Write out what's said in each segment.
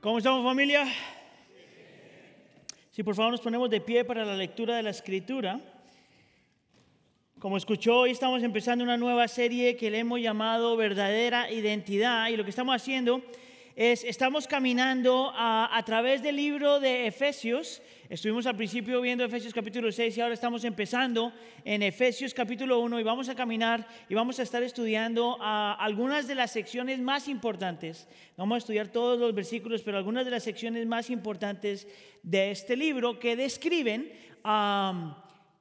¿Cómo estamos familia? Si por favor nos ponemos de pie para la lectura de la escritura. Como escuchó, hoy estamos empezando una nueva serie que le hemos llamado verdadera identidad y lo que estamos haciendo es, estamos caminando a, través del libro de Efesios. Estuvimos al principio viendo Efesios capítulo 6 y ahora estamos empezando en Efesios capítulo 1 y vamos a caminar y vamos a estar estudiando a algunas de las secciones más importantes. Vamos a estudiar todos los versículos, pero algunas de las secciones más importantes de este libro que describen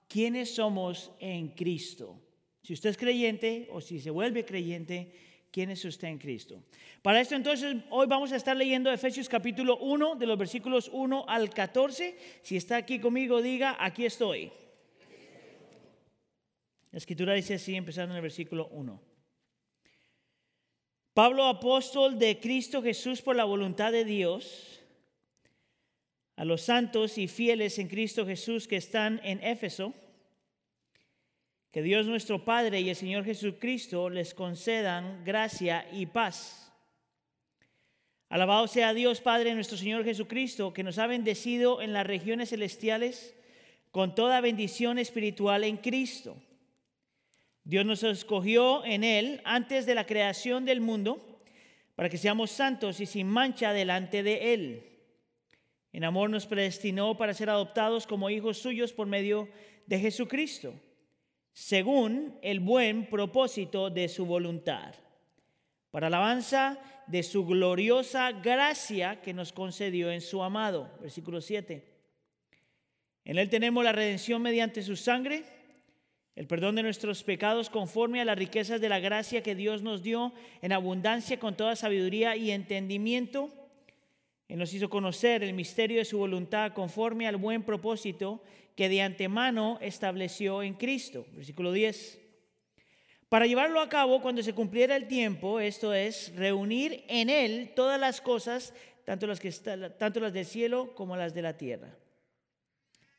quiénes somos en Cristo. Si usted es creyente o si se vuelve creyente, quién es usted en Cristo. Para esto entonces hoy vamos a estar leyendo Efesios capítulo 1 de los versículos 1 al 14. Si está aquí conmigo, diga, aquí estoy. La escritura dice así, empezando en el versículo 1. Pablo, apóstol de Cristo Jesús por la voluntad de Dios, a los santos y fieles en Cristo Jesús que están en Éfeso, que Dios nuestro Padre y el Señor Jesucristo les concedan gracia y paz. Alabado sea Dios Padre nuestro Señor Jesucristo, que nos ha bendecido en las regiones celestiales con toda bendición espiritual en Cristo. Dios nos escogió en Él antes de la creación del mundo para que seamos santos y sin mancha delante de Él. En amor nos predestinó para ser adoptados como hijos suyos por medio de Jesucristo según el buen propósito de su voluntad, para alabanza de su gloriosa gracia que nos concedió en su amado. Versículo 7. En él tenemos la redención mediante su sangre, el perdón de nuestros pecados conforme a las riquezas de la gracia que Dios nos dio en abundancia con toda sabiduría y entendimiento. Él nos hizo conocer el misterio de su voluntad conforme al buen propósito que de antemano estableció en Cristo. Versículo 10. Para llevarlo a cabo cuando se cumpliera el tiempo, esto es, reunir en Él todas las cosas, tanto las, que tanto las del cielo como las de la tierra.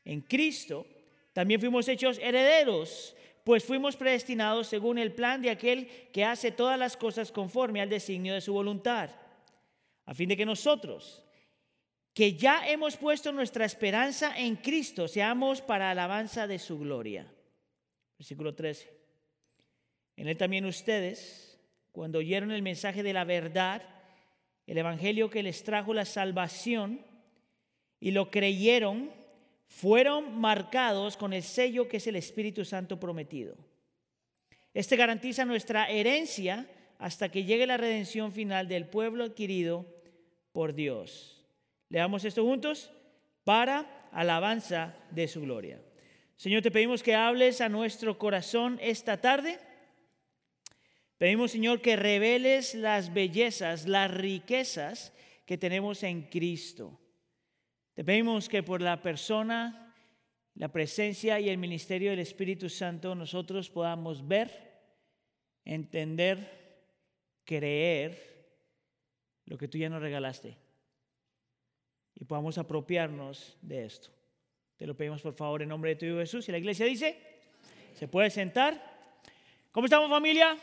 En Cristo también fuimos hechos herederos, pues fuimos predestinados según el plan de aquel que hace todas las cosas conforme al designio de su voluntad, a fin de que nosotros, que ya hemos puesto nuestra esperanza en Cristo, seamos para alabanza de su gloria. Versículo 13. En él también ustedes, cuando oyeron el mensaje de la verdad, el evangelio que les trajo la salvación, y lo creyeron, fueron marcados con el sello que es el Espíritu Santo prometido. Este garantiza nuestra herencia hasta que llegue la redención final del pueblo adquirido por Dios. Leamos esto juntos para alabanza de su gloria. Señor, te pedimos que hables a nuestro corazón esta tarde. Pedimos, Señor, que reveles las bellezas, las riquezas que tenemos en Cristo. Te pedimos que por la persona, la presencia y el ministerio del Espíritu Santo nosotros podamos ver, entender, creer lo que tú ya nos regalaste y podamos apropiarnos de esto. Te lo pedimos por favor en nombre de tu Hijo Jesús. Y la iglesia dice, ¿se puede sentar? ¿Cómo estamos familia?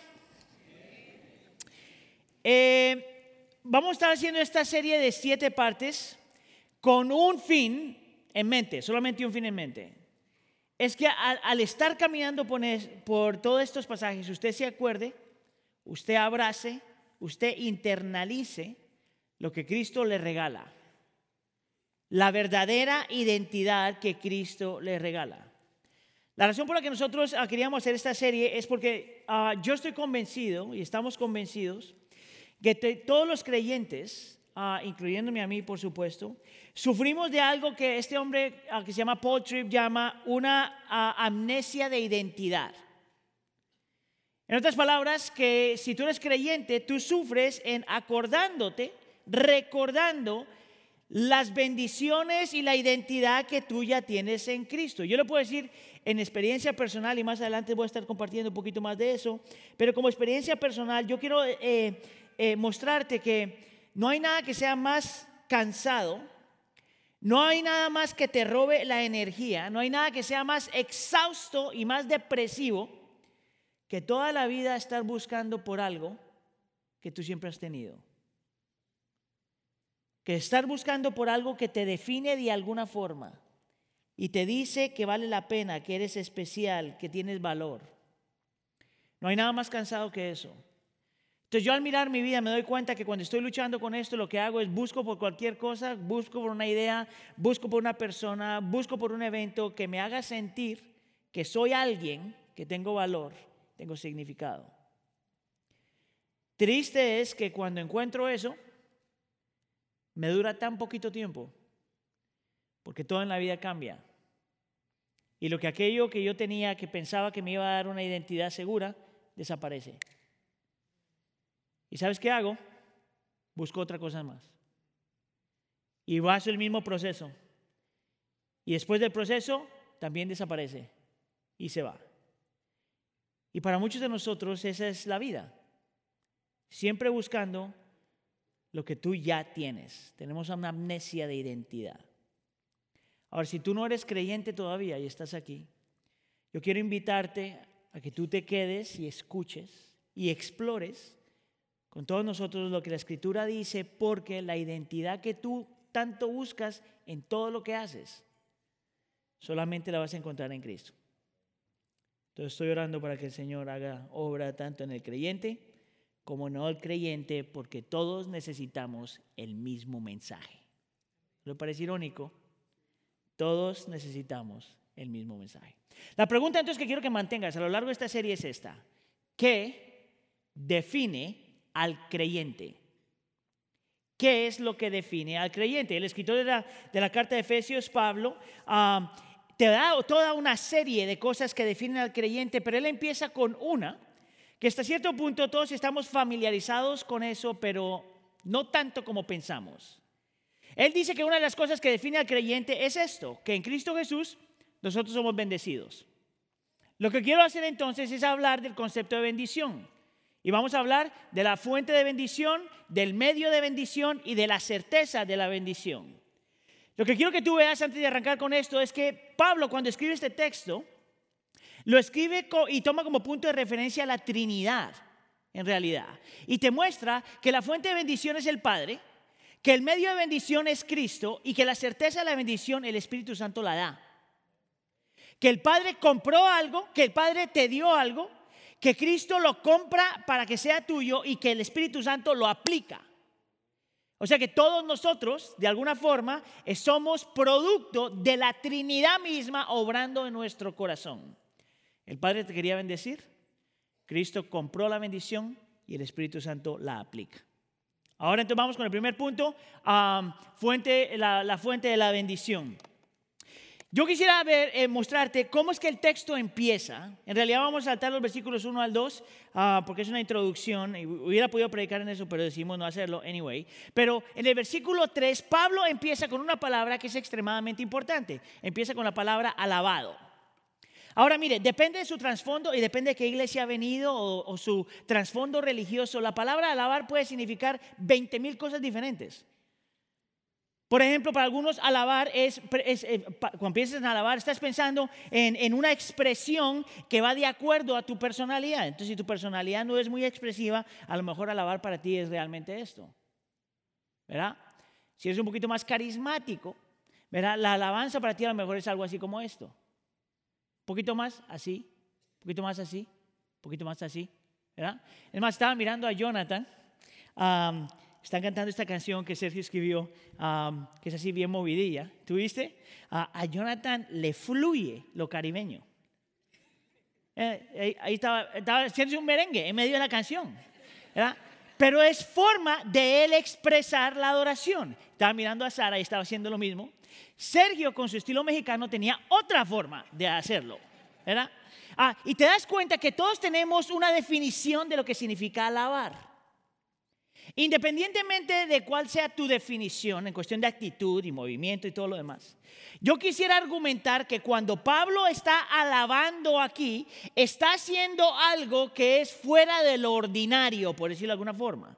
Eh, vamos a estar haciendo esta serie de siete partes con un fin en mente, solamente un fin en mente. Es que al, estar caminando por, por todos estos pasajes, usted se acuerde, usted abrace, usted internalice lo que Cristo le regala la verdadera identidad que Cristo le regala. La razón por la que nosotros ah, queríamos hacer esta serie es porque ah, yo estoy convencido y estamos convencidos que todos los creyentes, uh, incluyéndome a mí por supuesto, sufrimos de algo que este hombre que se llama Paul Tripp llama una amnesia de identidad. En otras palabras, que si tú eres creyente, tú sufres en acordándote, recordando las bendiciones y la identidad que tú ya tienes en Cristo. Yo lo puedo decir en experiencia personal y más adelante voy a estar compartiendo un poquito más de eso, pero como experiencia personal yo quiero eh, eh, mostrarte que no hay nada que sea más cansado, no hay nada más que te robe la energía, no hay nada que sea más exhausto y más depresivo que toda la vida estar buscando por algo que tú siempre has tenido que estar buscando por algo que te define de alguna forma y te dice que vale la pena, que eres especial, que tienes valor. No hay nada más cansado que eso. Entonces yo al mirar mi vida me doy cuenta que cuando estoy luchando con esto lo que hago es busco por cualquier cosa, busco por una idea, busco por una persona, busco por un evento que me haga sentir que soy alguien, que tengo valor, tengo significado. Triste es que cuando encuentro eso, me dura tan poquito tiempo, porque todo en la vida cambia. Y lo que aquello que yo tenía, que pensaba que me iba a dar una identidad segura, desaparece. ¿Y sabes qué hago? Busco otra cosa más. Y va a ser el mismo proceso. Y después del proceso, también desaparece y se va. Y para muchos de nosotros esa es la vida. Siempre buscando lo que tú ya tienes. Tenemos una amnesia de identidad. Ahora, si tú no eres creyente todavía y estás aquí, yo quiero invitarte a que tú te quedes y escuches y explores con todos nosotros lo que la escritura dice, porque la identidad que tú tanto buscas en todo lo que haces, solamente la vas a encontrar en Cristo. Entonces estoy orando para que el Señor haga obra tanto en el creyente como no el creyente, porque todos necesitamos el mismo mensaje. ¿Le parece irónico? Todos necesitamos el mismo mensaje. La pregunta entonces que quiero que mantengas a lo largo de esta serie es esta. ¿Qué define al creyente. ¿Qué es lo que define al creyente? El escritor de la, carta de Efesios, Pablo, ah, te da toda una serie de cosas que definen al creyente, pero él empieza con una, que hasta cierto punto todos estamos familiarizados con eso, pero no tanto como pensamos. Él dice que una de las cosas que define al creyente es esto, que en Cristo Jesús nosotros somos bendecidos. Lo que quiero hacer entonces es hablar del concepto de bendición. Y vamos a hablar de la fuente de bendición, del medio de bendición y de la certeza de la bendición. Lo que quiero que tú veas antes de arrancar con esto es que Pablo cuando escribe este texto, lo escribe y toma como punto de referencia a la Trinidad, en realidad. Y te muestra que la fuente de bendición es el Padre, que el medio de bendición es Cristo y que la certeza de la bendición el Espíritu Santo la da. Que el Padre compró algo, que el Padre te dio algo que Cristo lo compra para que sea tuyo y que el Espíritu Santo lo aplica. O sea que todos nosotros, de alguna forma, eh, somos producto de la Trinidad misma obrando en nuestro corazón. El Padre te quería bendecir, Cristo compró la bendición y el Espíritu Santo la aplica. Ahora entonces vamos con el primer punto, fuente, la fuente de la bendición. Yo quisiera ver, eh, mostrarte cómo es que el texto empieza. En realidad vamos a saltar los versículos 1 al 2 ah, porque es una introducción. Y hubiera podido predicar en eso, pero decidimos no hacerlo anyway. Pero en el versículo 3, Pablo empieza con una palabra que es extremadamente importante. Empieza con la palabra alabado. Ahora mire, depende de su trasfondo y depende de qué iglesia ha venido o, su trasfondo religioso. La palabra alabar puede significar 20 mil cosas diferentes. Por ejemplo, para algunos alabar es, eh, cuando piensas en alabar, estás pensando en, en, una expresión que va de acuerdo a tu personalidad. Entonces, si tu personalidad no es muy expresiva, a lo mejor alabar para ti es realmente esto. ¿Verdad? Si eres un poquito más carismático, ¿verdad? La alabanza para ti a lo mejor es algo así como esto. Un poquito más así, un poquito más así, un poquito más así. ¿verdad? Es más, estaba mirando a Jonathan están cantando esta canción que Sergio escribió, que es así bien movidilla. ¿Tuviste? a Jonathan le fluye lo caribeño. Eh, ahí estaba, estaba haciendo un merengue en medio de la canción. Pero es forma de él expresar la adoración. Estaba mirando a Sara y estaba haciendo lo mismo. Sergio, con su estilo mexicano, tenía otra forma de hacerlo. ¿verdad? Ah, y te das cuenta que todos tenemos una definición de lo que significa alabar. Independientemente de cuál sea tu definición en cuestión de actitud y movimiento y todo lo demás, yo quisiera argumentar que cuando Pablo está alabando aquí, está haciendo algo que es fuera de lo ordinario, por decirlo de alguna forma.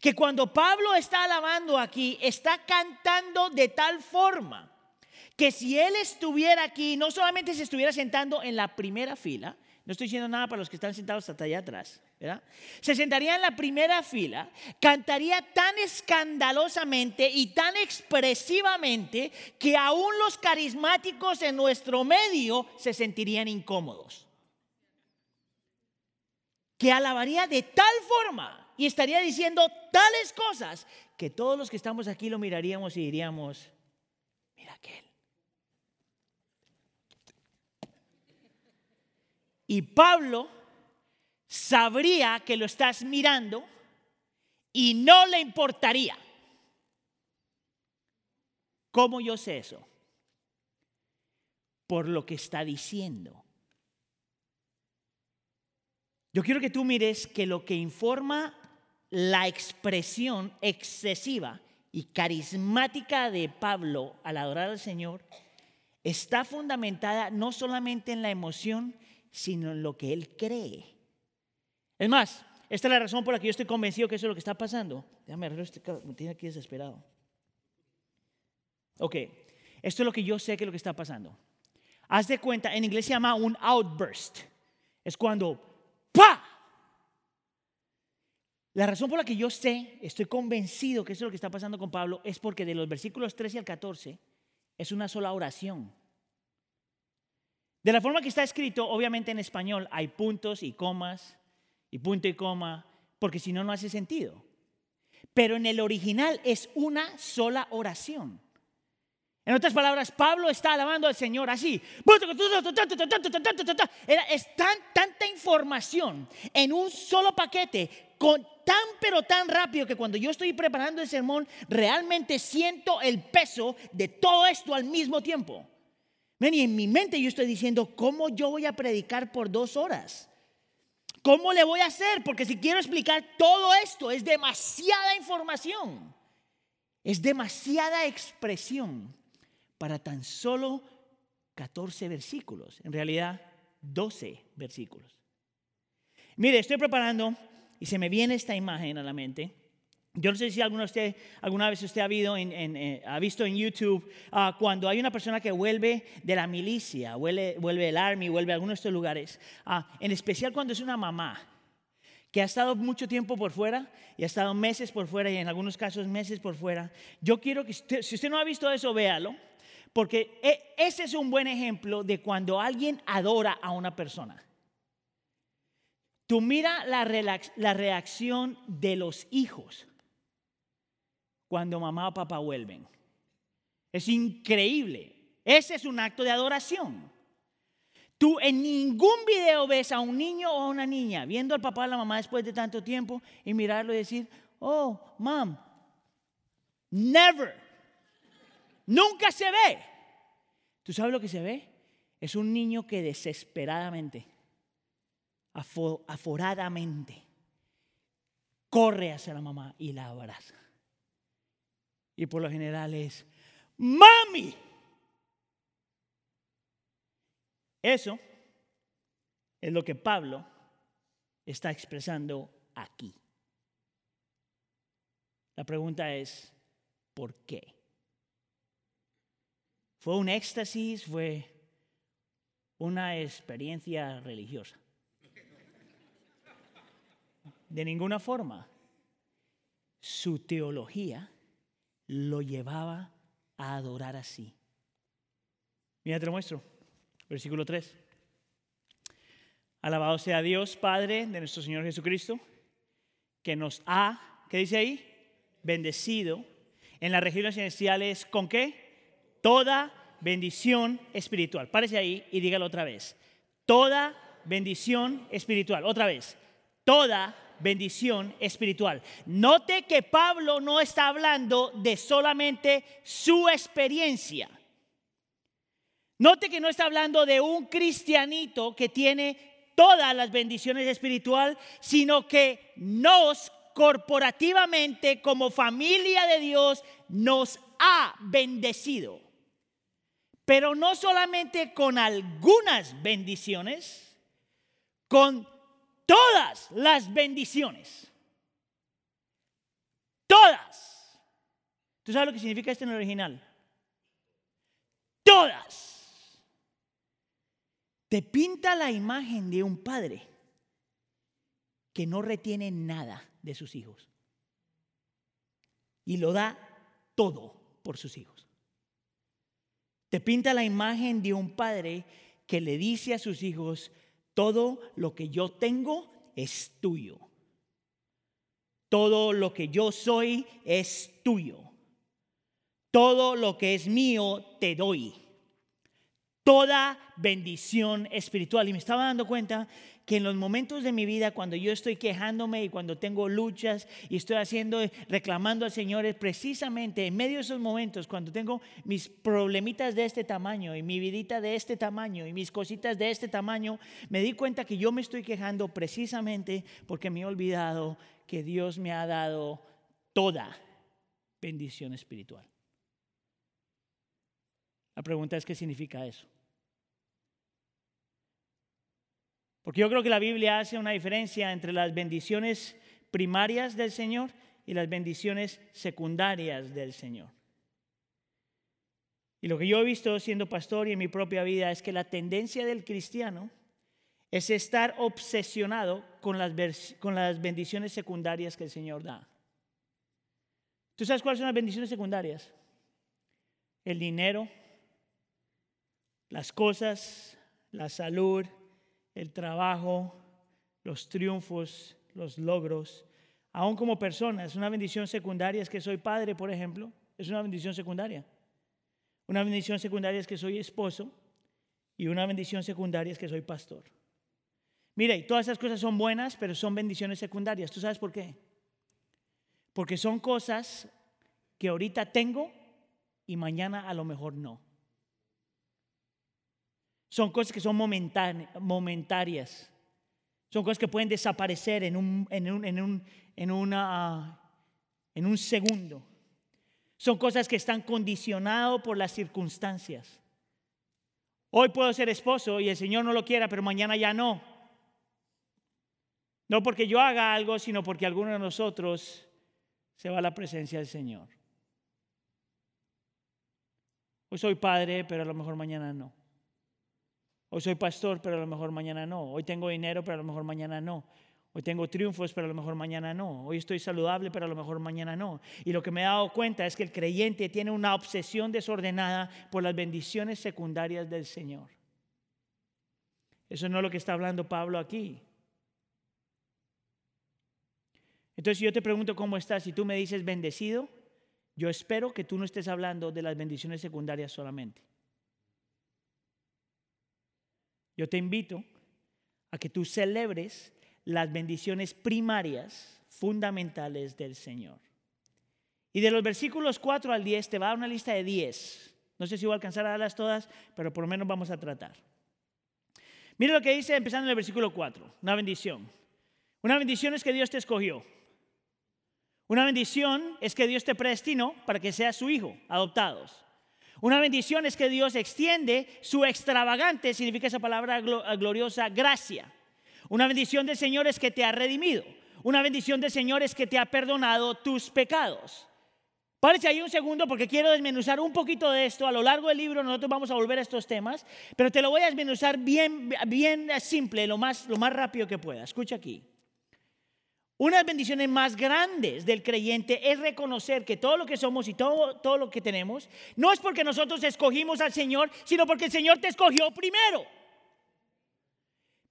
Que cuando Pablo está alabando aquí, está cantando de tal forma que si él estuviera aquí, no solamente se estuviera sentando en la primera fila, no estoy diciendo nada para los que están sentados hasta allá atrás, Se sentaría en la primera fila, cantaría tan escandalosamente y tan expresivamente que aún los carismáticos en nuestro medio se sentirían incómodos. Que alabaría de tal forma y estaría diciendo tales cosas que todos los que estamos aquí lo miraríamos y diríamos, mira aquel. Y Pablo sabría que lo estás mirando y no le importaría. ¿Cómo yo sé eso? Por lo que está diciendo. Yo quiero que tú mires que lo que informa la expresión excesiva y carismática de Pablo al adorar al Señor está fundamentada no solamente en la emoción, sino en lo que él cree. Es más, esta es la razón por la que yo estoy convencido que eso es lo que está pasando. Déjame arreglar este me tiene aquí desesperado. Ok, esto es lo que yo sé que es lo que está pasando. Haz de cuenta, en inglés se llama un outburst. Es cuando ¡pa! La razón por la que yo sé, estoy convencido que eso es lo que está pasando con Pablo, es porque de los versículos 13 al 14 es una sola oración. De la forma que está escrito, obviamente en español hay puntos y comas, y punto y coma, porque si no, no hace sentido. Pero en el original es una sola oración. En otras palabras, Pablo está alabando al Señor así. Es tan, tanta información en un solo paquete, con, tan pero tan rápido que cuando yo estoy preparando el sermón, realmente siento el peso de todo esto al mismo tiempo. Y en mi mente yo estoy diciendo, ¿cómo yo voy a predicar por dos horas? ¿Cómo le voy a hacer? Porque si quiero explicar todo esto, es demasiada información. Es demasiada expresión para tan solo 14 versículos. En realidad, 12 versículos. Mire, estoy preparando y se me viene esta imagen a la mente. Yo no sé si alguna, usted, alguna vez usted ha, eh, ha visto en YouTube ah, cuando hay una persona que vuelve de la milicia, vuelve, vuelve el army, vuelve a alguno de estos lugares, ah, en especial cuando es una mamá que ha estado mucho tiempo por fuera y ha estado meses por fuera y en algunos casos meses por fuera. Yo quiero que si usted no ha visto eso, véalo, porque e, ese es un buen ejemplo de cuando alguien adora a una persona. Tú mira la reacción de los hijos cuando mamá o papá vuelven. Es increíble. Ese es un acto de adoración. Tú en ningún video ves a un niño o a una niña viendo al papá o a la mamá después de tanto tiempo y mirarlo y decir, oh, mom, never. Nunca se ve. ¿Tú sabes lo que se ve? Es un niño que desesperadamente, aforadamente, corre hacia la mamá y la abraza. Y por lo general es, mami. Eso es lo que Pablo está expresando aquí. La pregunta es, ¿por qué? ¿Fue un éxtasis? ¿Fue una experiencia religiosa? De ninguna forma. Su teología lo llevaba a adorar así. Mira, te lo muestro. Versículo 3. Alabado sea Dios, Padre de nuestro Señor Jesucristo, que nos ha, ¿qué dice ahí? Bendecido en las regiones celestiales con qué? Toda bendición espiritual. Párese ahí y dígalo otra vez. Toda bendición espiritual. Otra vez. Toda bendición espiritual. Note que Pablo no está hablando de solamente su experiencia. Note que no está hablando de un cristianito que tiene todas las bendiciones espirituales, sino que nos corporativamente como familia de Dios nos ha bendecido. Pero no solamente con algunas bendiciones, con todas las bendiciones. Todas. ¿Tú sabes lo que significa esto en el original? Todas. Te pinta la imagen de un padre que no retiene nada de sus hijos. Y lo da todo por sus hijos. Te pinta la imagen de un padre que le dice a sus hijos, todo lo que yo tengo es tuyo. Todo lo que yo soy es tuyo. Todo lo que es mío te doy. Toda bendición espiritual. Y me estaba dando cuenta que en los momentos de mi vida cuando yo estoy quejándome y cuando tengo luchas y estoy haciendo, reclamando al Señor, es precisamente en medio de esos momentos, cuando tengo mis problemitas de este tamaño y mi vidita de este tamaño y mis cositas de este tamaño, me di cuenta que yo me estoy quejando precisamente porque me he olvidado que Dios me ha dado toda bendición espiritual. La pregunta es, ¿qué significa eso? Porque yo creo que la Biblia hace una diferencia entre las bendiciones primarias del Señor y las bendiciones secundarias del Señor. Y lo que yo he visto siendo pastor y en mi propia vida es que la tendencia del cristiano es estar obsesionado con las, bendiciones secundarias que el Señor da. ¿Tú sabes cuáles son las bendiciones secundarias? El dinero, las cosas, la salud, el trabajo, los triunfos, los logros, aún como persona. Es una bendición secundaria, es que soy padre, por ejemplo, es una bendición secundaria. Una bendición secundaria es que soy esposo y una bendición secundaria es que soy pastor. Mire, todas esas cosas son buenas, pero son bendiciones secundarias. ¿Tú sabes por qué? Porque son cosas que ahorita tengo y mañana a lo mejor no. Son cosas que son momentarias. Son cosas que pueden desaparecer en un, en un, en un, en una, en un segundo. Son cosas que están condicionadas por las circunstancias. Hoy puedo ser esposo y el Señor no lo quiera, pero mañana ya no. No porque yo haga algo, sino porque alguno de nosotros se va a la presencia del Señor. Hoy soy padre, pero a lo mejor mañana no. Hoy soy pastor, pero a lo mejor mañana no. Hoy tengo dinero, pero a lo mejor mañana no. Hoy tengo triunfos, pero a lo mejor mañana no. Hoy estoy saludable, pero a lo mejor mañana no. Y lo que me he dado cuenta es que el creyente tiene una obsesión desordenada por las bendiciones secundarias del Señor. Eso no es lo que está hablando Pablo aquí. Entonces, yo te pregunto cómo estás y tú me dices bendecido, yo espero que tú no estés hablando de las bendiciones secundarias solamente. Yo te invito a que tú celebres las bendiciones primarias, fundamentales del Señor. Y de los versículos 4 al 10 te va a dar una lista de 10. No sé si voy a alcanzar a darlas todas, pero por lo menos vamos a tratar. Mira lo que dice empezando en el versículo 4, una bendición. Una bendición es que Dios te escogió. Una bendición es que Dios te predestinó para que seas su hijo, adoptados. Una bendición es que Dios extiende su extravagante, significa esa palabra gloriosa, gracia. Una bendición del Señor es que te ha redimido. Una bendición del Señor es que te ha perdonado tus pecados. Párese ahí un segundo porque quiero desmenuzar un poquito de esto. A lo largo del libro nosotros vamos a volver a estos temas, pero te lo voy a desmenuzar bien, bien simple, lo más, lo más rápido que pueda. Escucha aquí. Una de las bendiciones más grandes del creyente es reconocer que todo lo que somos y todo, todo lo que tenemos no es porque nosotros escogimos al Señor, sino porque el Señor te escogió primero.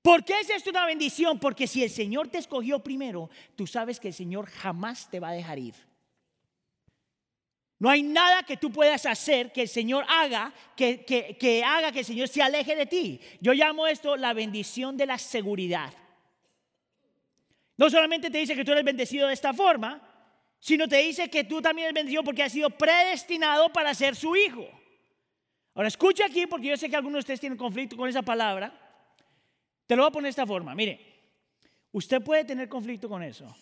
¿Por qué es esto una bendición? Porque si el Señor te escogió primero, tú sabes que el Señor jamás te va a dejar ir. No hay nada que tú puedas hacer que el Señor haga, que, que haga que el Señor se aleje de ti. Yo llamo esto la bendición de la seguridad. No solamente te dice que tú eres bendecido de esta forma, sino te dice que tú también eres bendecido porque has sido predestinado para ser su hijo. Ahora escucha aquí porque yo sé que algunos de ustedes tienen conflicto con esa palabra. Te lo voy a poner de esta forma. Mire, usted puede tener conflicto con eso,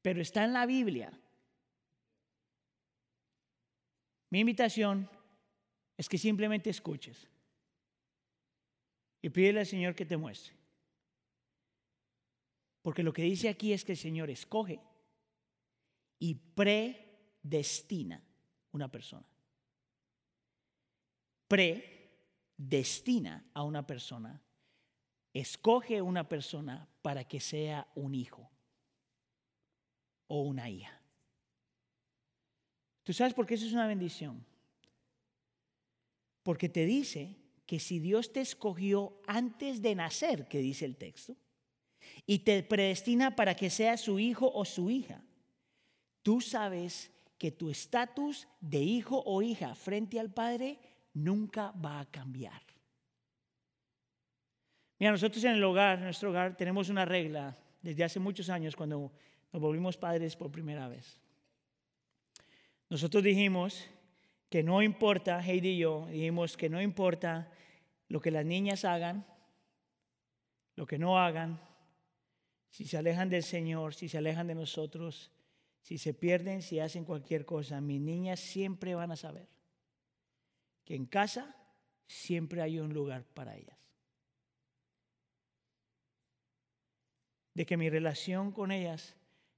pero está en la Biblia. Mi invitación es que simplemente escuches y pídele al Señor que te muestre. Porque lo que dice aquí es que el Señor escoge y predestina una persona. Predestina a una persona escoge una persona para que sea un hijo o una hija. ¿Tú sabes por qué eso es una bendición? Porque te dice que si Dios te escogió antes de nacer, que dice el texto, y te predestina para que seas su hijo o su hija, tú sabes que tu estatus de hijo o hija frente al Padre nunca va a cambiar. Mira, nosotros en el hogar, en nuestro hogar, tenemos una regla desde hace muchos años cuando nos volvimos padres por primera vez. Nosotros dijimos que no importa, Heidi y yo, dijimos que no importa lo que las niñas hagan, lo que no hagan, si se alejan del Señor, si se alejan de nosotros, si se pierden, si hacen cualquier cosa, mis niñas siempre van a saber que en casa siempre hay un lugar para ellas. De que mi relación con ellas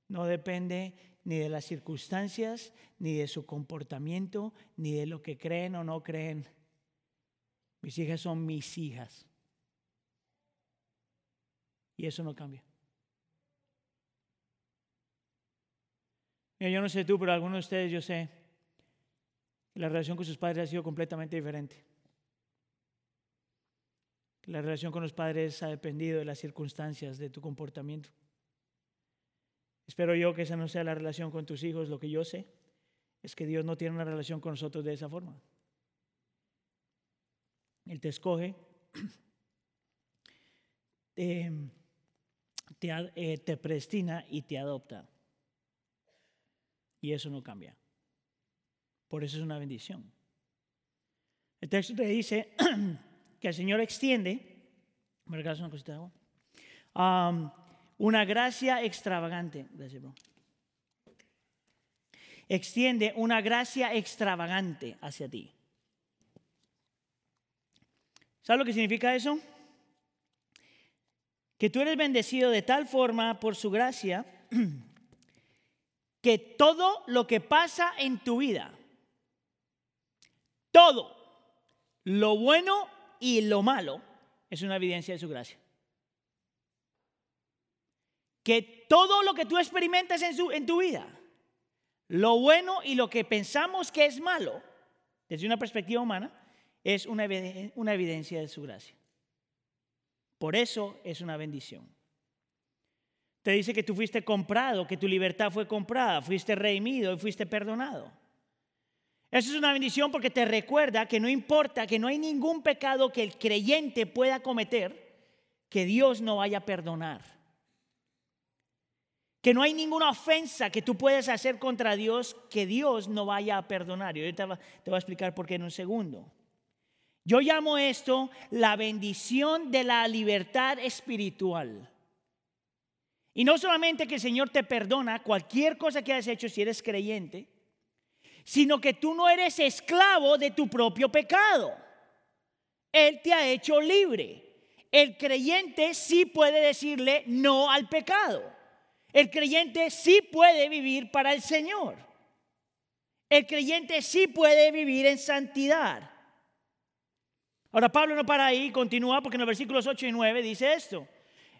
no depende ni de las circunstancias, ni de su comportamiento, ni de lo que creen o no creen. Mis hijas son mis hijas. Y eso no cambia. Yo no sé tú, pero algunos de ustedes yo sé que la relación con sus padres ha sido completamente diferente. La relación con los padres ha dependido de las circunstancias, de tu comportamiento. Espero yo que esa no sea la relación con tus hijos. Lo que yo sé es que Dios no tiene una relación con nosotros de esa forma. Él te escoge, te, eh, te, prestina y te adopta. Y eso no cambia. Por eso es una bendición. El texto te dice que el Señor extiende, ¿me una cosita de agua? una gracia extravagante. Extiende una gracia extravagante hacia ti. ¿Sabes lo que significa eso? Que tú eres bendecido de tal forma por su gracia que todo lo que pasa en tu vida, todo, lo bueno y lo malo, es una evidencia de su gracia que todo lo que tú experimentas en, en tu vida, lo bueno y lo que pensamos que es malo, desde una perspectiva humana, es una, una evidencia de su gracia. Por eso es una bendición. Te dice que tú fuiste comprado, que tu libertad fue comprada, fuiste redimido y fuiste perdonado. Eso es una bendición porque te recuerda que no importa, que no hay ningún pecado que el creyente pueda cometer que Dios no vaya a perdonar que no hay ninguna ofensa que tú puedas hacer contra Dios que Dios no vaya a perdonar. Y ahorita te voy a explicar por qué en un segundo. Yo llamo esto la bendición de la libertad espiritual. Y no solamente que el Señor te perdona cualquier cosa que hayas hecho si eres creyente, sino que tú no eres esclavo de tu propio pecado. Él te ha hecho libre. El creyente sí puede decirle no al pecado. El creyente sí puede vivir para el Señor. El creyente sí puede vivir en santidad. Ahora Pablo no para ahí, continúa porque en los versículos 8 y 9 dice esto.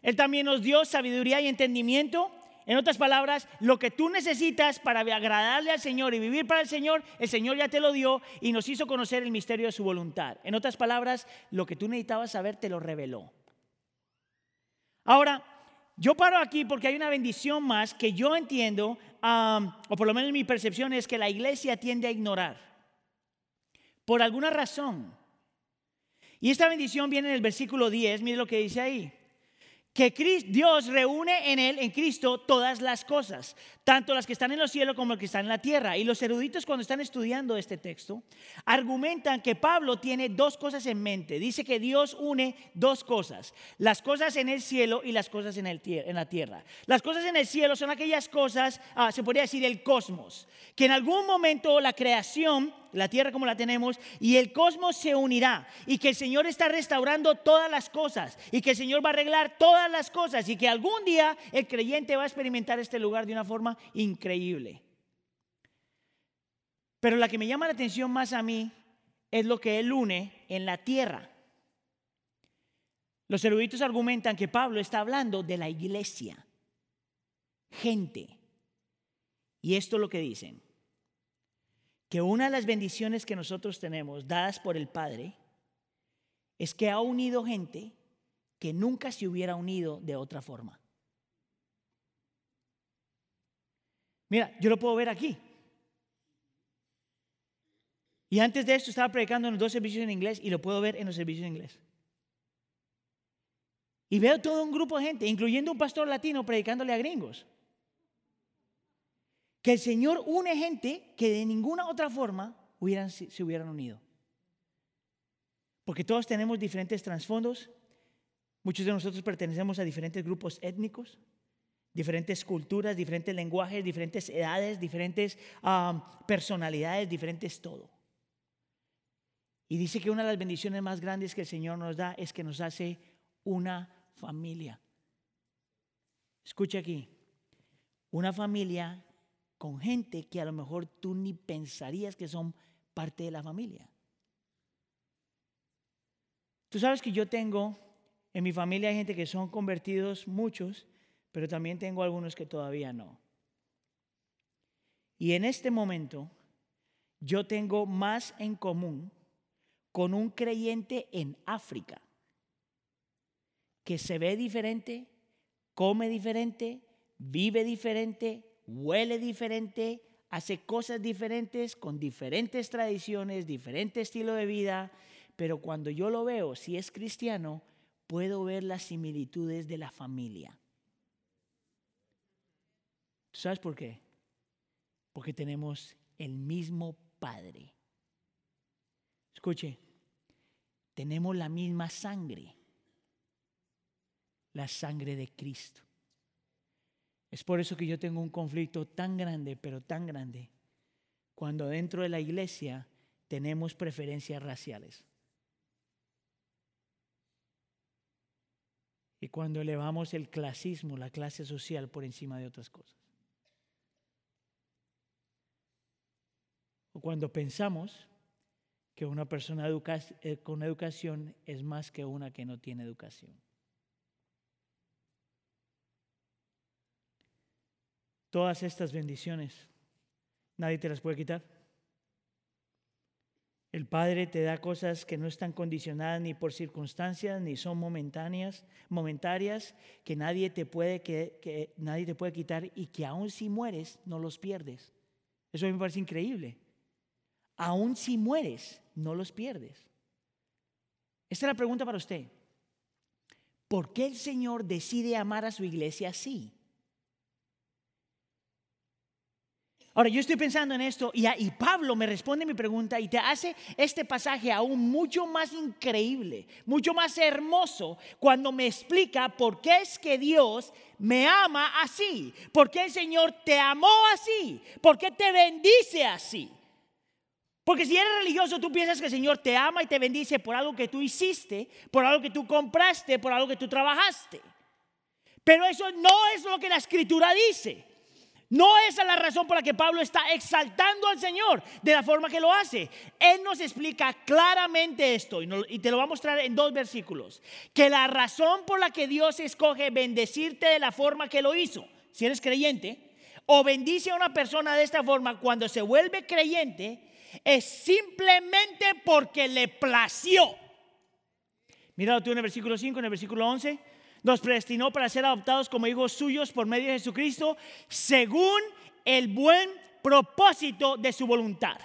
Él también nos dio sabiduría y entendimiento. En otras palabras, lo que tú necesitas para agradarle al Señor y vivir para el Señor, el Señor ya te lo dio y nos hizo conocer el misterio de su voluntad. En otras palabras, lo que tú necesitabas saber te lo reveló. Ahora, yo paro aquí porque hay una bendición más que yo entiendo, o por lo menos mi percepción es que la iglesia tiende a ignorar. Por alguna razón. Y esta bendición viene en el versículo 10, mire lo que dice ahí que Dios reúne en él, en Cristo, todas las cosas, tanto las que están en los cielos como las que están en la tierra. Y los eruditos cuando están estudiando este texto, argumentan que Pablo tiene dos cosas en mente. Dice que Dios une dos cosas, las cosas en el cielo y las cosas en, la tierra. Las cosas en el cielo son aquellas cosas, ah, se podría decir el cosmos, que en algún momento la creación la tierra como la tenemos, y el cosmos se unirá, y que el Señor está restaurando todas las cosas, y que el Señor va a arreglar todas las cosas, y que algún día el creyente va a experimentar este lugar de una forma increíble. Pero la que me llama la atención más a mí es lo que Él une en la tierra. Los eruditos argumentan que Pablo está hablando de la iglesia, gente. Y esto es lo que dicen, que una de las bendiciones que nosotros tenemos dadas por el Padre es que ha unido gente que nunca se hubiera unido de otra forma. Mira, yo lo puedo ver aquí. Y antes de esto estaba predicando en los dos servicios en inglés y lo puedo ver en los servicios en inglés. Y veo todo un grupo de gente, incluyendo un pastor latino predicándole a gringos. Que el Señor une gente que de ninguna otra forma se hubieran unido. Porque todos tenemos diferentes trasfondos. Muchos de nosotros pertenecemos a diferentes grupos étnicos, diferentes culturas, diferentes lenguajes, diferentes edades, diferentes personalidades, diferentes todo. Y dice que una de las bendiciones más grandes que el Señor nos da es que nos hace una familia. Escucha aquí, una familia con gente que a lo mejor tú ni pensarías que son parte de la familia. Tú sabes que yo tengo, en mi familia hay gente que son convertidos, muchos, pero también tengo algunos que todavía no. Y en este momento yo tengo más en común con un creyente en África que se ve diferente, come diferente, vive diferente, huele diferente, hace cosas diferentes, con diferentes tradiciones, diferente estilo de vida, pero cuando yo lo veo, si es cristiano, puedo ver las similitudes de la familia. ¿Sabes por qué? Porque tenemos el mismo Padre. Escuche, tenemos la misma sangre la sangre de Cristo. Es por eso que yo tengo un conflicto tan grande, pero tan grande, cuando dentro de la iglesia tenemos preferencias raciales. Y cuando elevamos el clasismo, la clase social por encima de otras cosas. O cuando pensamos que una persona eh, con educación es más que una que no tiene educación. Todas estas bendiciones, nadie te las puede quitar. El Padre te da cosas que no están condicionadas ni por circunstancias, ni son momentáneas, momentarias, que nadie te puede, que, nadie te puede quitar y que aun si mueres, no los pierdes. Eso me parece increíble. Aun si mueres, no los pierdes. Esta es la pregunta para usted. ¿Por qué el Señor decide amar a su iglesia así? Ahora, yo estoy pensando en esto y, y, Pablo me responde mi pregunta y te hace este pasaje aún mucho más increíble, mucho más hermoso cuando me explica por qué es que Dios me ama así, por qué el Señor te amó así, por qué te bendice así. Porque si eres religioso, tú piensas que el Señor te ama y te bendice por algo que tú hiciste, por algo que tú compraste, por algo que tú trabajaste. Pero eso no es lo que la escritura dice. No esa es la razón por la que Pablo está exaltando al Señor de la forma que lo hace. Él nos explica claramente esto y, te lo va a mostrar en dos versículos. Que la razón por la que Dios escoge bendecirte de la forma que lo hizo, si eres creyente, o bendice a una persona de esta forma cuando se vuelve creyente, es simplemente porque le plació. Mira tú en el versículo 5, en el versículo 11 nos predestinó para ser adoptados como hijos suyos por medio de Jesucristo, según el buen propósito de su voluntad.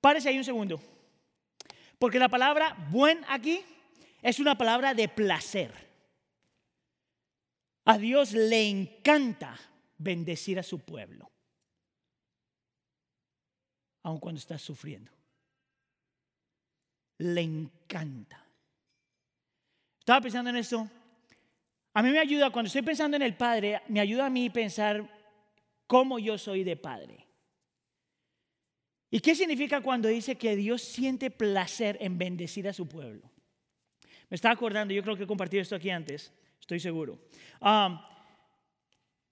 Párese ahí un segundo. Porque la palabra buen aquí es una palabra de placer. A Dios le encanta bendecir a su pueblo, aun cuando está sufriendo. Le encanta. Estaba pensando en esto a mí me ayuda, cuando estoy pensando en el Padre, me ayuda a mí pensar cómo yo soy de Padre. ¿Y qué significa cuando dice que Dios siente placer en bendecir a su pueblo? Me estaba acordando, yo creo que he compartido esto aquí antes, estoy seguro.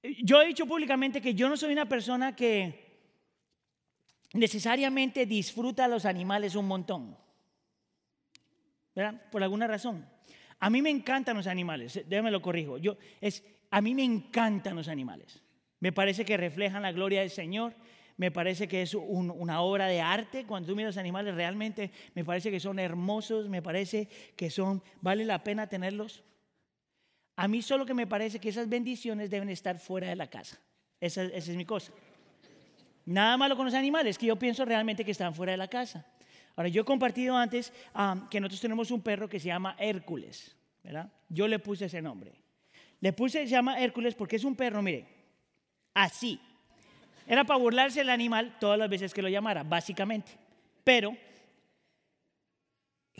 yo he dicho públicamente que yo no soy una persona que necesariamente disfruta a los animales un montón. ¿Verdad? Por alguna razón. A mí me encantan los animales, déjame lo corrijo. Yo, es, a mí me encantan los animales. Me parece que reflejan la gloria del Señor. Me parece que es una obra de arte. Cuando tú miras los animales, realmente me parece que son hermosos. Me parece que son, vale la pena tenerlos. A mí solo que me parece que esas bendiciones deben estar fuera de la casa. Esa, es mi cosa. Nada malo con los animales, que yo pienso realmente que están fuera de la casa. Ahora, yo he compartido antes que nosotros tenemos un perro que se llama Hércules, ¿verdad? Yo le puse ese nombre. Le puse, se llama Hércules porque es un perro, mire, así. Era para burlarse del animal todas las veces que lo llamara, básicamente. Pero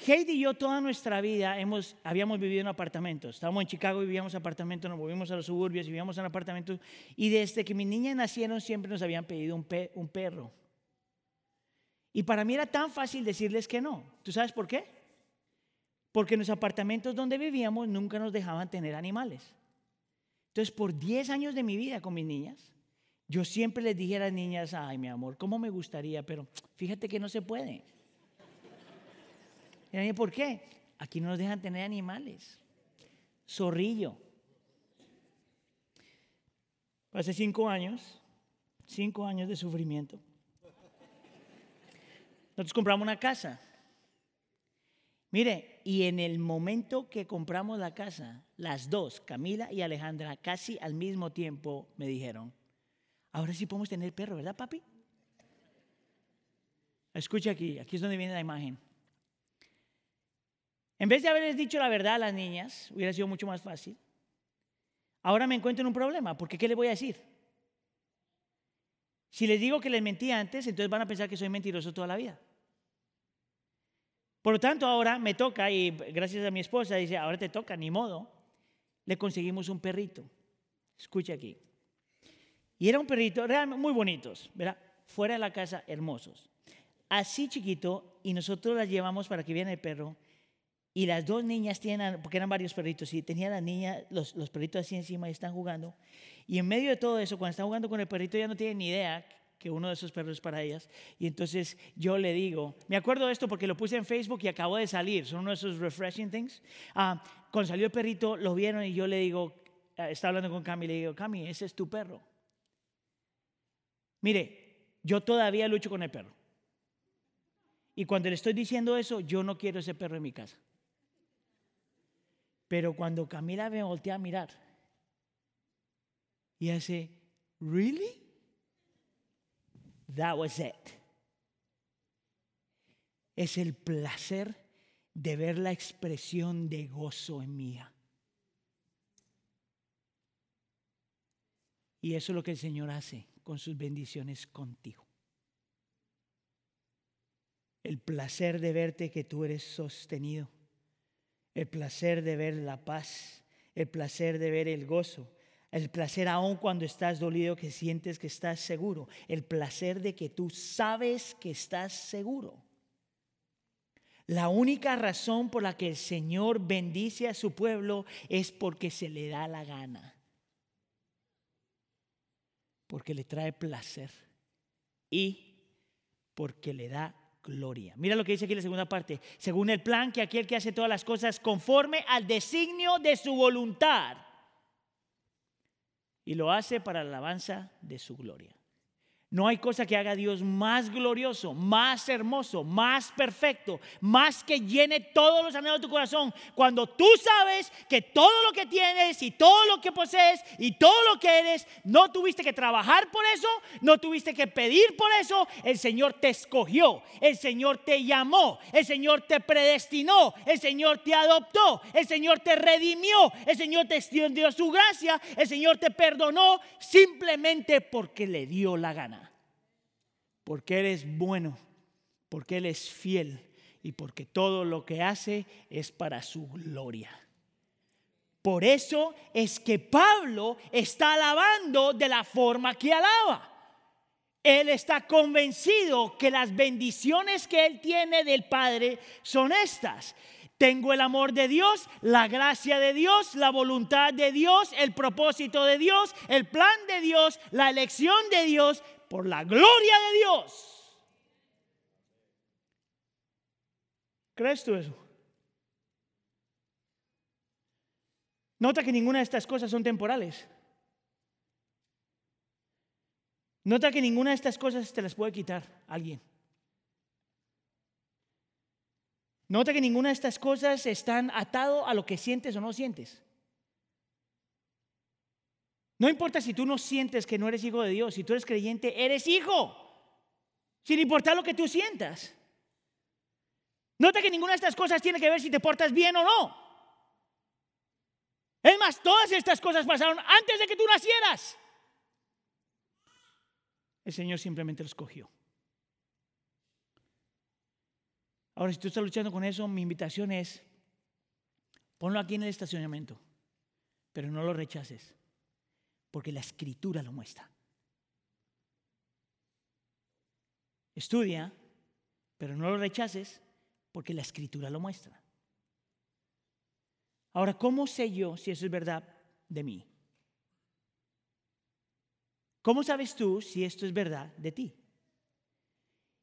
Heidi y yo toda nuestra vida hemos, habíamos vivido en apartamentos. Estábamos en Chicago, vivíamos en apartamentos, nos movimos a los suburbios, vivíamos en apartamentos. Y desde que mis niñas nacieron siempre nos habían pedido un perro. Y para mí era tan fácil decirles que no. ¿Tú sabes por qué? Porque en los apartamentos donde vivíamos nunca nos dejaban tener animales. Entonces, por 10 años de mi vida con mis niñas, yo siempre les dije a las niñas, ay, mi amor, ¿cómo me gustaría? Pero fíjate que no se puede. ¿Y por qué? Aquí no nos dejan tener animales. Zorrillo. Hace cinco años, cinco años de sufrimiento. Nosotros compramos una casa. Mire, y en el momento que compramos la casa, las dos, Camila y Alejandra, casi al mismo tiempo me dijeron, ahora sí podemos tener perro, ¿verdad, papi? Escucha aquí, aquí es donde viene la imagen. En vez de haberles dicho la verdad a las niñas, hubiera sido mucho más fácil. Ahora me encuentro en un problema, porque ¿qué les voy a decir? Si les digo que les mentí antes, entonces van a pensar que soy mentiroso toda la vida. Por lo tanto, ahora me toca, y gracias a mi esposa, dice, ahora te toca, ni modo, le conseguimos un perrito. Escucha aquí. Y era un perrito realmente muy bonitos, ¿verdad? Fuera de la casa, hermosos. Así chiquito, y nosotros las llevamos para que viera el perro. Y las dos niñas tienen, porque eran varios perritos, y tenía la niña, los, los perritos así encima y están jugando. Y en medio de todo eso, cuando están jugando con el perrito, ya no tienen ni idea que uno de esos perros es para ellas. Y entonces yo le digo, me acuerdo de esto porque lo puse en Facebook y acabó de salir, son uno de esos refreshing things. Ah, cuando salió el perrito, lo vieron y yo le digo, ah, estaba hablando con Cami, le digo, Cami, ese es tu perro. Mire, yo todavía lucho con el perro. Y cuando le estoy diciendo eso, yo no quiero ese perro en mi casa. Pero cuando Camila me voltea a mirar y hace, ¿really? That was it. Es el placer de ver la expresión de gozo en mía. Y eso es lo que el Señor hace con sus bendiciones contigo. El placer de verte que tú eres sostenido el placer de ver la paz, el placer de ver el gozo, el placer aún cuando estás dolido que sientes que estás seguro, el placer de que tú sabes que estás seguro. La única razón por la que el Señor bendice a su pueblo es porque se le da la gana, porque le trae placer y porque le da gloria. Mira lo que dice aquí la segunda parte. Según el plan que aquel que hace todas las cosas conforme al designio de su voluntad. Y lo hace para la alabanza de su gloria. No hay cosa que haga a Dios más glorioso, más hermoso, más perfecto, más que llene todos los anhelos de tu corazón. Cuando tú sabes que todo lo que tienes y todo lo que posees y todo lo que eres, no tuviste que trabajar por eso, no tuviste que pedir por eso, el Señor te escogió, el Señor te llamó, el Señor te predestinó, el Señor te adoptó, el Señor te redimió, el Señor te extendió su gracia, el Señor te perdonó simplemente porque le dio la gana porque Él es bueno, porque Él es fiel y porque todo lo que hace es para su gloria. Por eso es que Pablo está alabando de la forma que alaba. Él está convencido que las bendiciones que él tiene del Padre son estas. Tengo el amor de Dios, la gracia de Dios, la voluntad de Dios, el propósito de Dios, el plan de Dios, la elección de Dios, por la gloria de Dios. ¿Crees tú eso? Nota que ninguna de estas cosas son temporales. Nota que ninguna de estas cosas te las puede quitar alguien. Nota que ninguna de estas cosas están atado a lo que sientes o no sientes. No importa si tú no sientes que no eres hijo de Dios, si tú eres creyente, eres hijo, sin importar lo que tú sientas. Nota que ninguna de estas cosas tiene que ver si te portas bien o no. Es más, todas estas cosas pasaron antes de que tú nacieras. El Señor simplemente lo escogió. Ahora, si tú estás luchando con eso, mi invitación es, ponlo aquí en el estacionamiento, pero no lo rechaces, porque la escritura lo muestra. Estudia, pero no lo rechaces, porque la escritura lo muestra. Ahora, ¿cómo sé yo si eso es verdad de mí? ¿Cómo sabes tú si esto es verdad de ti?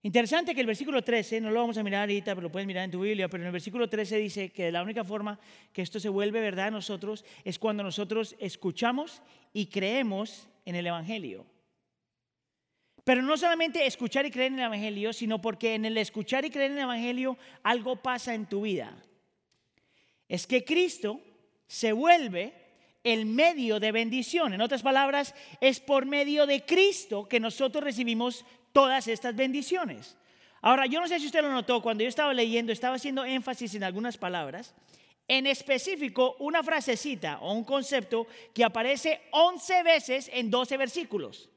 Interesante que el versículo 13, no lo vamos a mirar ahorita, pero lo puedes mirar en tu Biblia, pero en el versículo 13 dice que la única forma que esto se vuelve verdad a nosotros es cuando nosotros escuchamos y creemos en el Evangelio. Pero no solamente escuchar y creer en el Evangelio, sino porque en el escuchar y creer en el Evangelio algo pasa en tu vida es que Cristo se vuelve el medio de bendición. En otras palabras, es por medio de Cristo que nosotros recibimos todas estas bendiciones. Ahora, yo no sé si usted lo notó, cuando yo estaba leyendo, estaba haciendo énfasis en algunas palabras, en específico una frasecita o un concepto que aparece 11 veces en 12 versículos.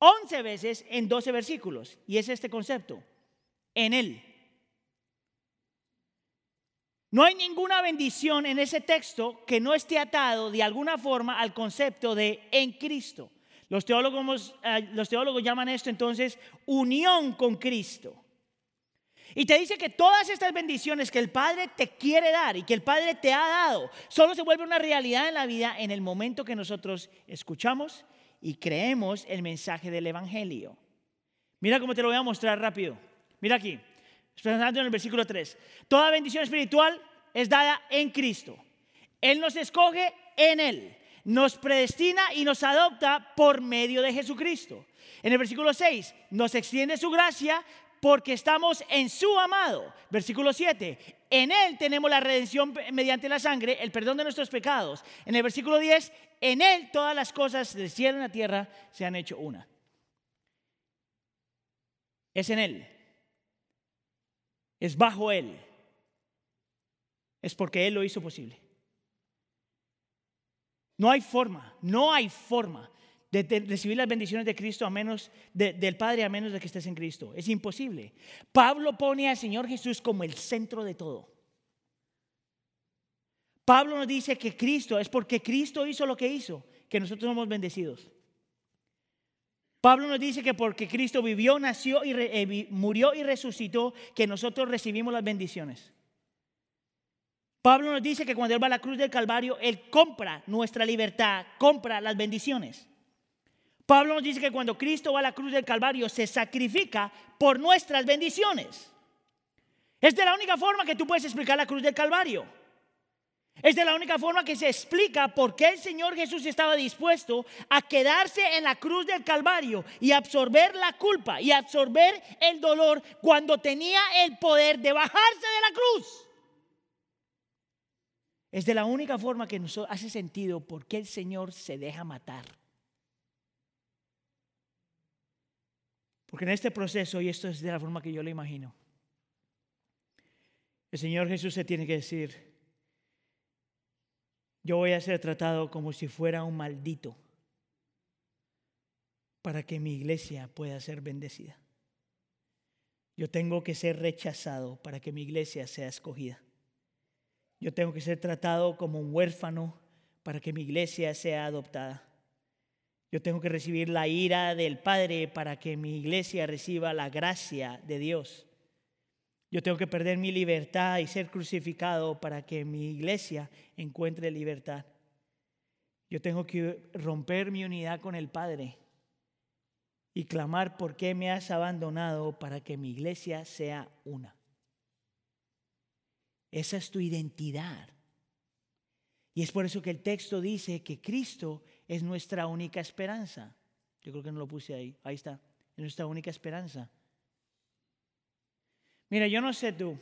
11 veces en 12 versículos. Y es este concepto, en Él. No hay ninguna bendición en ese texto que no esté atado de alguna forma al concepto de en Cristo. Los teólogos, eh, los teólogos llaman esto entonces unión con Cristo. Y te dice que todas estas bendiciones que el Padre te quiere dar y que el Padre te ha dado, solo se vuelve una realidad en la vida en el momento que nosotros escuchamos y creemos el mensaje del Evangelio. Mira cómo te lo voy a mostrar rápido. Mira aquí. Pensando en el versículo 3. Toda bendición espiritual es dada en Cristo. Él nos escoge en Él. Nos predestina y nos adopta por medio de Jesucristo. En el versículo 6, nos extiende su gracia porque estamos en su amado. Versículo 7, en Él tenemos la redención mediante la sangre, el perdón de nuestros pecados. En el versículo 10, en Él todas las cosas del cielo y la tierra se han hecho una. Es en Él es bajo Él, es porque Él lo hizo posible. No hay forma, no hay forma de, recibir las bendiciones de Cristo a menos del Padre a menos de que estés en Cristo. Es imposible. Pablo pone al Señor Jesús como el centro de todo. Pablo nos dice que Cristo es porque Cristo hizo lo que hizo, que nosotros somos bendecidos. Pablo nos dice que porque Cristo vivió, nació y eh, murió y resucitó, que nosotros recibimos las bendiciones. Pablo nos dice que cuando Él va a la cruz del Calvario, Él compra nuestra libertad, compra las bendiciones. Pablo nos dice que cuando Cristo va a la cruz del Calvario, se sacrifica por nuestras bendiciones. Es de la única forma que tú puedes explicar la cruz del Calvario. Es de la única forma que se explica por qué el Señor Jesús estaba dispuesto a quedarse en la cruz del Calvario y absorber la culpa y absorber el dolor cuando tenía el poder de bajarse de la cruz. Es de la única forma que nos hace sentido por qué el Señor se deja matar. Porque en este proceso, y esto es de la forma que yo lo imagino, el Señor Jesús se tiene que decir, yo voy a ser tratado como si fuera un maldito para que mi iglesia pueda ser bendecida. Yo tengo que ser rechazado para que mi iglesia sea escogida. Yo tengo que ser tratado como un huérfano para que mi iglesia sea adoptada. Yo tengo que recibir la ira del Padre para que mi iglesia reciba la gracia de Dios. Yo tengo que perder mi libertad y ser crucificado para que mi iglesia encuentre libertad. Yo tengo que romper mi unidad con el Padre y clamar por qué me has abandonado para que mi iglesia sea una. Esa es tu identidad. Y es por eso que el texto dice que Cristo es nuestra única esperanza. Yo creo que no lo puse ahí. Ahí está. Es nuestra única esperanza. Mira, yo no sé tú,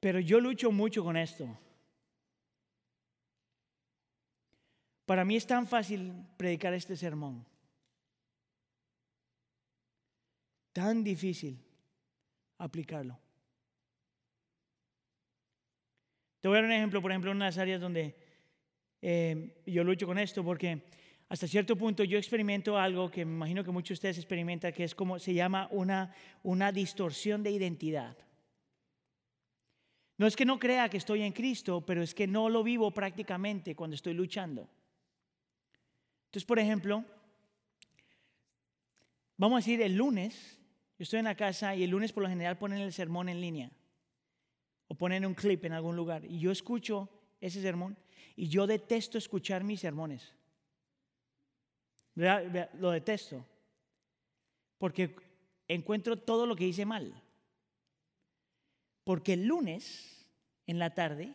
pero yo lucho mucho con esto. Para mí es tan fácil predicar este sermón. Tan difícil aplicarlo. Te voy a dar un ejemplo, por ejemplo, en unas áreas donde eh, yo lucho con esto, porque hasta cierto punto yo experimento algo que me imagino que muchos de ustedes experimentan, que es como se llama una, una distorsión de identidad. No es que no crea que estoy en Cristo, pero es que no lo vivo prácticamente cuando estoy luchando. Entonces, por ejemplo, vamos a decir el lunes, yo estoy en la casa y el lunes por lo general ponen el sermón en línea o ponen un clip en algún lugar y yo escucho ese sermón y yo detesto escuchar mis sermones. Lo detesto. Porque encuentro todo lo que hice mal. Porque el lunes, en la tarde,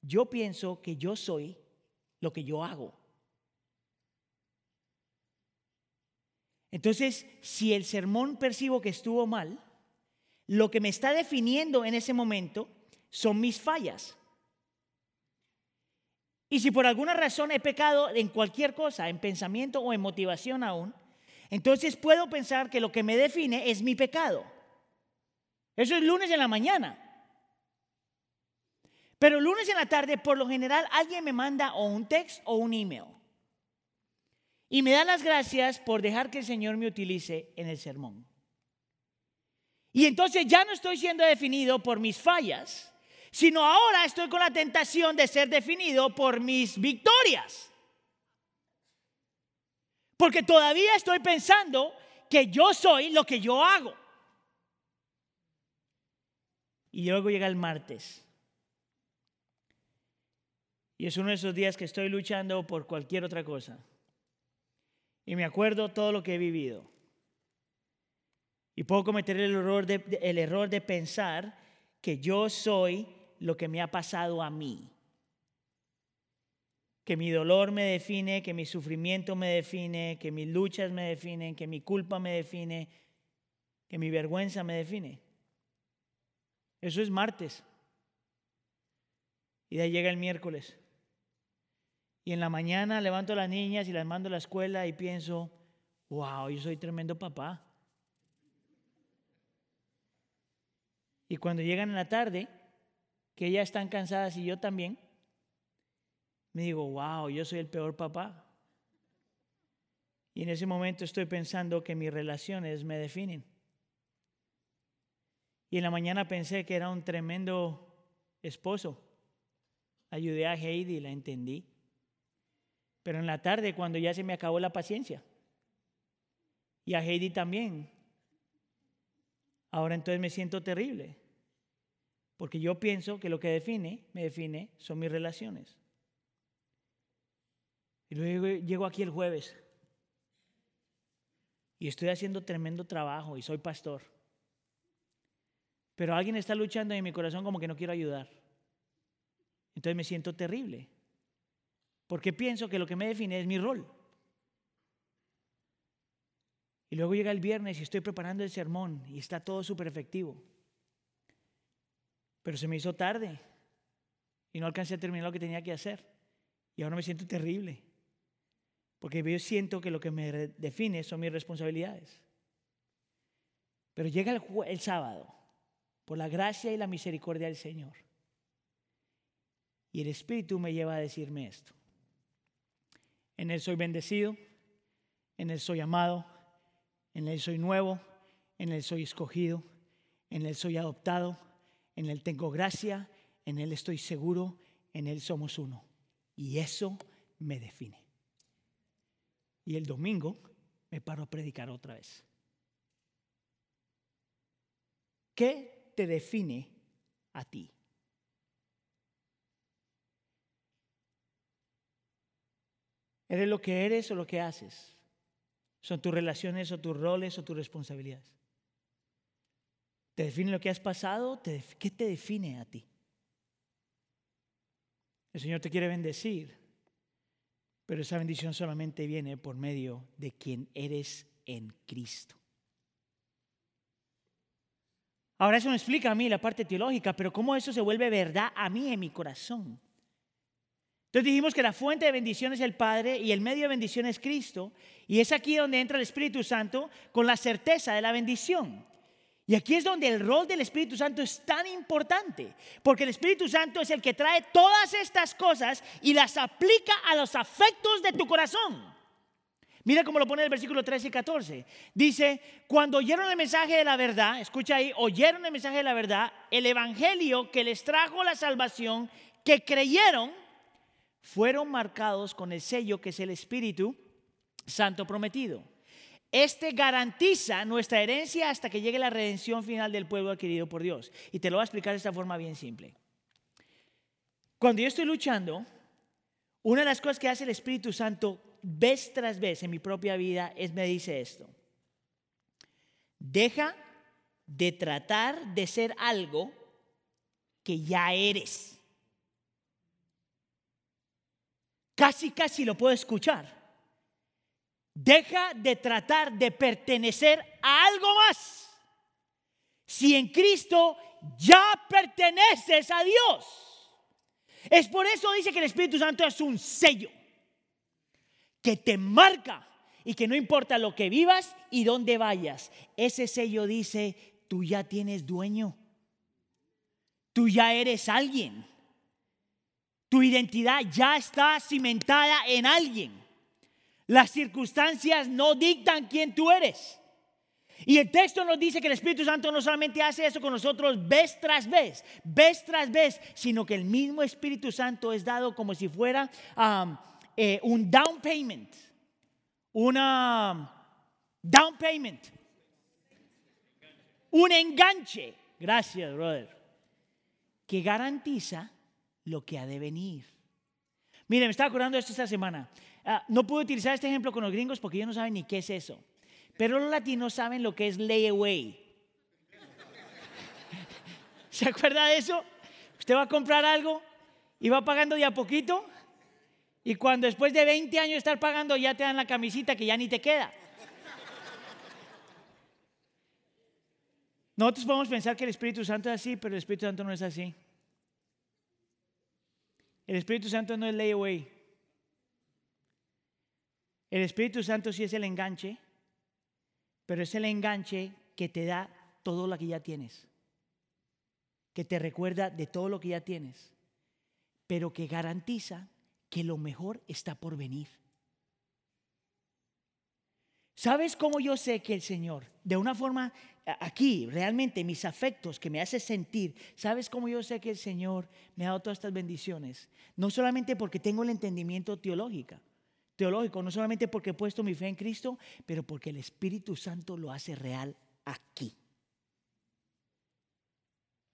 yo pienso que yo soy lo que yo hago. Entonces, si el sermón percibo que estuvo mal, lo que me está definiendo en ese momento son mis fallas. Y si por alguna razón he pecado en cualquier cosa, en pensamiento o en motivación aún, entonces puedo pensar que lo que me define es mi pecado. Eso es lunes en la mañana. Pero lunes en la tarde, por lo general, alguien me manda o un text o un email. Y me da las gracias por dejar que el Señor me utilice en el sermón. Y entonces ya no estoy siendo definido por mis fallas, sino ahora estoy con la tentación de ser definido por mis victorias. Porque todavía estoy pensando que yo soy lo que yo hago. Y luego llega el martes. Y es uno de esos días que estoy luchando por cualquier otra cosa. Y me acuerdo todo lo que he vivido. Y puedo cometer el error de, el error de pensar que yo soy lo que me ha pasado a mí. Que mi dolor me define, que mi sufrimiento me define, que mis luchas me definen, que mi culpa me define, que mi vergüenza me define. Eso es martes. Y de ahí llega el miércoles. Y en la mañana levanto a las niñas y las mando a la escuela y pienso, wow, yo soy tremendo papá. Y cuando llegan en la tarde, que ellas están cansadas y yo también, me digo, wow, yo soy el peor papá. Y en ese momento estoy pensando que mis relaciones me definen. Y en la mañana pensé que era un tremendo esposo. Ayudé a Heidi, la entendí. Pero en la tarde, cuando ya se me acabó la paciencia, y a Heidi también, ahora entonces me siento terrible. Porque yo pienso que lo que define, me define, son mis relaciones. Y luego llego aquí el jueves. Y estoy haciendo tremendo trabajo y soy pastor. Pero alguien está luchando en mi corazón como que no quiero ayudar. Entonces me siento terrible. Porque pienso que lo que me define es mi rol. Y luego llega el viernes y estoy preparando el sermón y está todo súper efectivo. Pero se me hizo tarde y no alcancé a terminar lo que tenía que hacer. Y ahora me siento terrible. Porque yo siento que lo que me define son mis responsabilidades. Pero llega el, el sábado, por la gracia y la misericordia del Señor. Y el Espíritu me lleva a decirme esto. En Él soy bendecido, en Él soy amado, en Él soy nuevo, en Él soy escogido, en Él soy adoptado, en Él tengo gracia, en Él estoy seguro, en Él somos uno. Y eso me define. Y el domingo me paro a predicar otra vez. ¿Qué te define a ti? ¿Eres lo que eres o lo que haces? ¿Son tus relaciones o tus roles o tus responsabilidades? ¿Te define lo que has pasado? ¿Qué te define a ti? El Señor te quiere bendecir, pero esa bendición solamente viene por medio de quien eres en Cristo. Ahora eso me explica a mí la parte teológica, pero cómo eso se vuelve verdad a mí en mi corazón. Entonces dijimos que la fuente de bendición es el Padre y el medio de bendición es Cristo. Y es aquí donde entra el Espíritu Santo con la certeza de la bendición. Y aquí es donde el rol del Espíritu Santo es tan importante, porque el Espíritu Santo es el que trae todas estas cosas y las aplica a los afectos de tu corazón. Mira cómo lo pone el versículo 13 y 14. Dice, cuando oyeron el mensaje de la verdad, escucha ahí, oyeron el mensaje de la verdad, el Evangelio que les trajo la salvación, que creyeron, fueron marcados con el sello que es el Espíritu Santo prometido. Este garantiza nuestra herencia hasta que llegue la redención final del pueblo adquirido por Dios. Y te lo voy a explicar de esta forma bien simple. Cuando yo estoy luchando, una de las cosas que hace el Espíritu Santo vez tras vez en mi propia vida es me dice esto. Deja de tratar de ser algo que ya eres. Casi, casi lo puedo escuchar. Deja de tratar de pertenecer a algo más. Si en Cristo ya perteneces a Dios. Es por eso dice que el Espíritu Santo es un sello que te marca y que no importa lo que vivas y dónde vayas, ese sello dice, tú ya tienes dueño, tú ya eres alguien, tu identidad ya está cimentada en alguien. Las circunstancias no dictan quién tú eres. Y el texto nos dice que el Espíritu Santo no solamente hace eso con nosotros vez tras vez, vez tras vez, sino que el mismo Espíritu Santo es dado como si fuera eh, un down payment, una down payment, un enganche, gracias, brother, que garantiza lo que ha de venir. Mire, me estaba acordando esto esta semana. Ah, no puedo utilizar este ejemplo con los gringos porque ellos no saben ni qué es eso. Pero los latinos saben lo que es layaway. ¿Se acuerda de eso? Usted va a comprar algo y va pagando de a poquito y cuando después de 20 años de estar pagando ya te dan la camisita que ya ni te queda. Nosotros podemos pensar que el Espíritu Santo es así, pero el Espíritu Santo no es así. El Espíritu Santo no es layaway. El Espíritu Santo sí es el enganche, pero es el enganche que te da todo lo que ya tienes, que te recuerda de todo lo que ya tienes, pero que garantiza que lo mejor está por venir. ¿Sabes cómo yo sé que el Señor, de una forma aquí, realmente mis afectos que me hace sentir, ¿sabes cómo yo sé que el Señor me ha dado todas estas bendiciones? No solamente porque tengo el entendimiento teológico, teológico, no solamente porque he puesto mi fe en Cristo, pero porque el Espíritu Santo lo hace real aquí.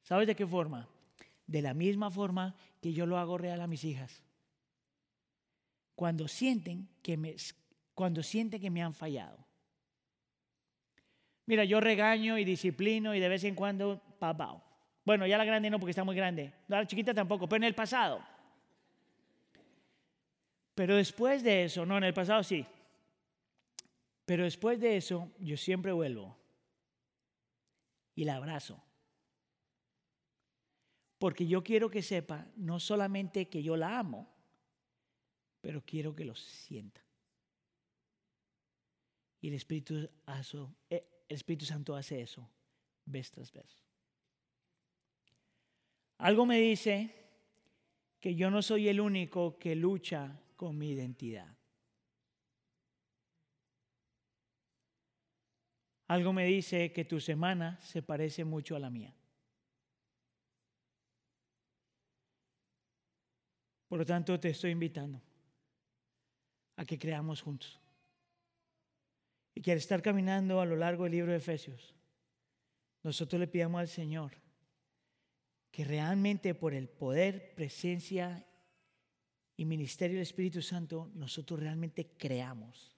¿Sabes de qué forma? De la misma forma que yo lo hago real a mis hijas cuando sienten que me, cuando sienten que me han fallado. Mira, yo regaño y disciplino y de vez en cuando papao. Bueno, ya la grande no porque está muy grande. La chiquita tampoco, pero en el pasado. Pero después de eso, no, en el pasado sí. Pero después de eso, yo siempre vuelvo y la abrazo. Porque yo quiero que sepa no solamente que yo la amo, pero quiero que lo sienta. Y el Espíritu, eh, el Espíritu Santo hace eso vez tras vez. Algo me dice que yo no soy el único que lucha con mi identidad. Algo me dice que tu semana se parece mucho a la mía. Por lo tanto, te estoy invitando a que creamos juntos. Y que al estar caminando a lo largo del libro de Efesios, nosotros le pidamos al Señor que realmente por el poder, presencia y ministerio del Espíritu Santo, nosotros realmente creamos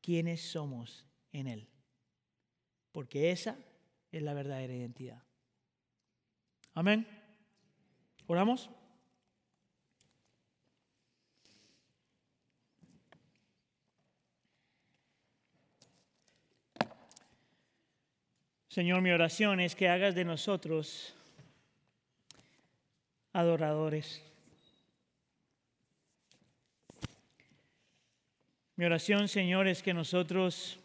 quiénes somos en Él. Porque esa es la verdadera identidad. Amén. ¿Oramos? Señor, mi oración es que hagas de nosotros adoradores. Mi oración, Señor, es que nosotros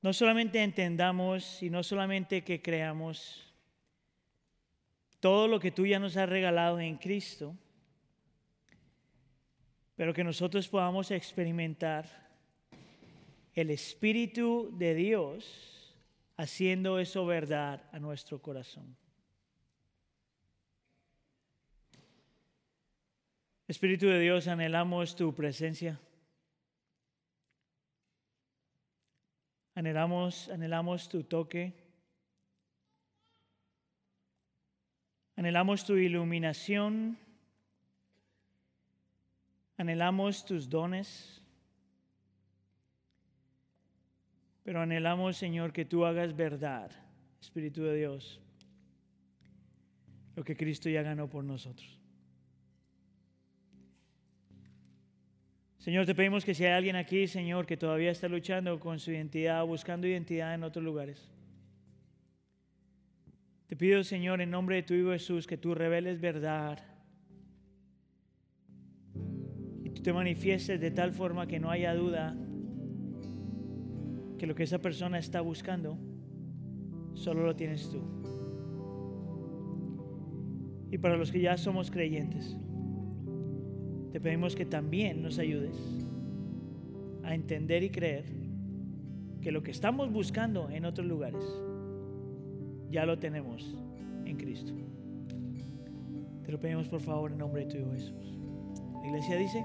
no solamente entendamos y no solamente que creamos todo lo que tú ya nos has regalado en Cristo, pero que nosotros podamos experimentar el Espíritu de Dios haciendo eso verdad a nuestro corazón. Espíritu de Dios, anhelamos tu presencia. Anhelamos, anhelamos tu toque. Anhelamos tu iluminación. Anhelamos tus dones. Pero anhelamos, Señor, que tú hagas verdad, Espíritu de Dios, lo que Cristo ya ganó por nosotros. Señor, te pedimos que si hay alguien aquí, Señor, que todavía está luchando con su identidad, buscando identidad en otros lugares. Te pido, Señor, en nombre de tu Hijo Jesús, que tú reveles verdad. Y tú te manifiestes de tal forma que no haya duda que lo que esa persona está buscando, solo lo tienes tú. Y para los que ya somos creyentes, te pedimos que también nos ayudes a entender y creer que lo que estamos buscando en otros lugares ya lo tenemos en Cristo. Te lo pedimos por favor en nombre de tu Jesús. La iglesia dice...